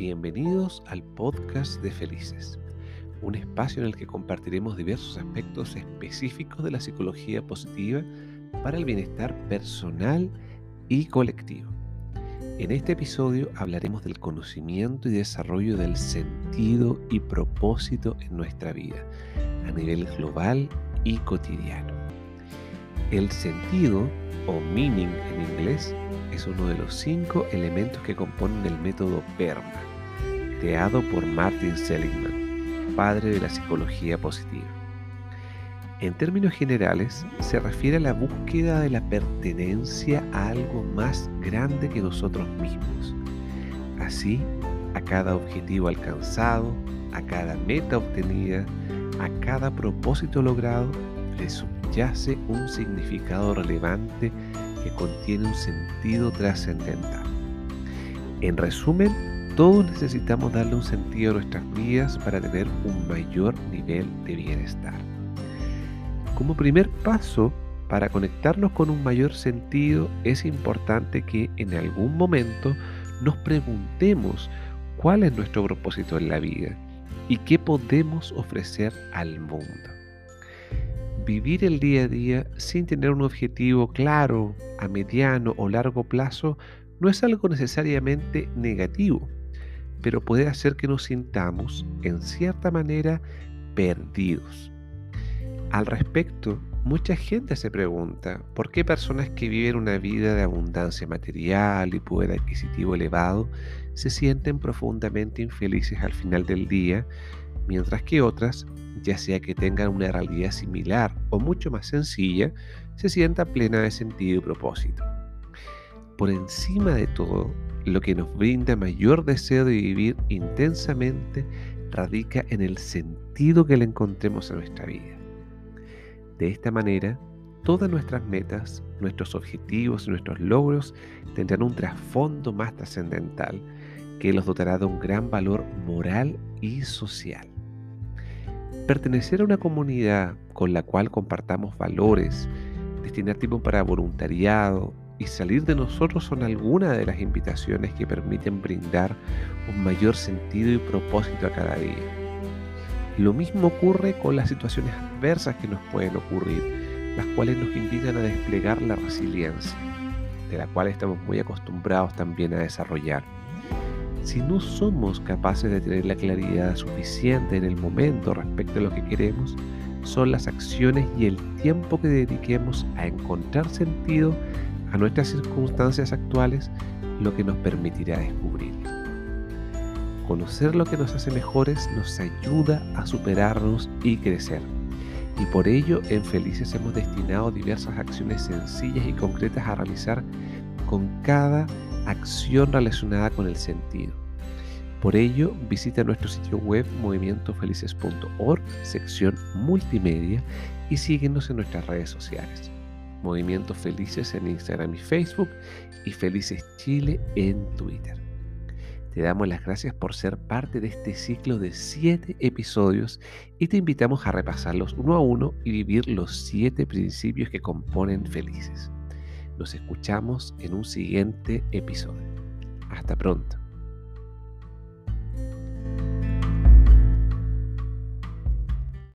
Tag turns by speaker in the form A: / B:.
A: Bienvenidos al podcast de Felices, un espacio en el que compartiremos diversos aspectos específicos de la psicología positiva para el bienestar personal y colectivo. En este episodio hablaremos del conocimiento y desarrollo del sentido y propósito en nuestra vida, a nivel global y cotidiano. El sentido, o meaning en inglés, es uno de los cinco elementos que componen el método PERMA, creado por Martin Seligman, padre de la psicología positiva. En términos generales, se refiere a la búsqueda de la pertenencia a algo más grande que nosotros mismos. Así, a cada objetivo alcanzado, a cada meta obtenida, a cada propósito logrado, le subyace un significado relevante que contiene un sentido trascendental. En resumen, todos necesitamos darle un sentido a nuestras vidas para tener un mayor nivel de bienestar. Como primer paso para conectarnos con un mayor sentido, es importante que en algún momento nos preguntemos cuál es nuestro propósito en la vida y qué podemos ofrecer al mundo. Vivir el día a día sin tener un objetivo claro a mediano o largo plazo no es algo necesariamente negativo, pero puede hacer que nos sintamos, en cierta manera, perdidos. Al respecto, mucha gente se pregunta por qué personas que viven una vida de abundancia material y poder adquisitivo elevado se sienten profundamente infelices al final del día, mientras que otras, ya sea que tengan una realidad similar o mucho más sencilla, se sientan plena de sentido y propósito. Por encima de todo, lo que nos brinda mayor deseo de vivir intensamente radica en el sentido que le encontremos a nuestra vida. De esta manera, todas nuestras metas, nuestros objetivos y nuestros logros tendrán un trasfondo más trascendental que los dotará de un gran valor moral y social. Pertenecer a una comunidad con la cual compartamos valores, destinar tiempo para voluntariado y salir de nosotros son algunas de las invitaciones que permiten brindar un mayor sentido y propósito a cada día. Lo mismo ocurre con las situaciones adversas que nos pueden ocurrir, las cuales nos invitan a desplegar la resiliencia, de la cual estamos muy acostumbrados también a desarrollar. Si no somos capaces de tener la claridad suficiente en el momento respecto a lo que queremos, son las acciones y el tiempo que dediquemos a encontrar sentido a nuestras circunstancias actuales lo que nos permitirá descubrirlo. Conocer lo que nos hace mejores nos ayuda a superarnos y crecer. Y por ello en Felices hemos destinado diversas acciones sencillas y concretas a realizar con cada acción relacionada con el sentido. Por ello, visita nuestro sitio web movimientofelices.org, sección multimedia, y síguenos en nuestras redes sociales. Movimientos Felices en Instagram y Facebook y Felices Chile en Twitter. Te damos las gracias por ser parte de este ciclo de siete episodios y te invitamos a repasarlos uno a uno y vivir los siete principios que componen felices. Nos escuchamos en un siguiente episodio. Hasta pronto.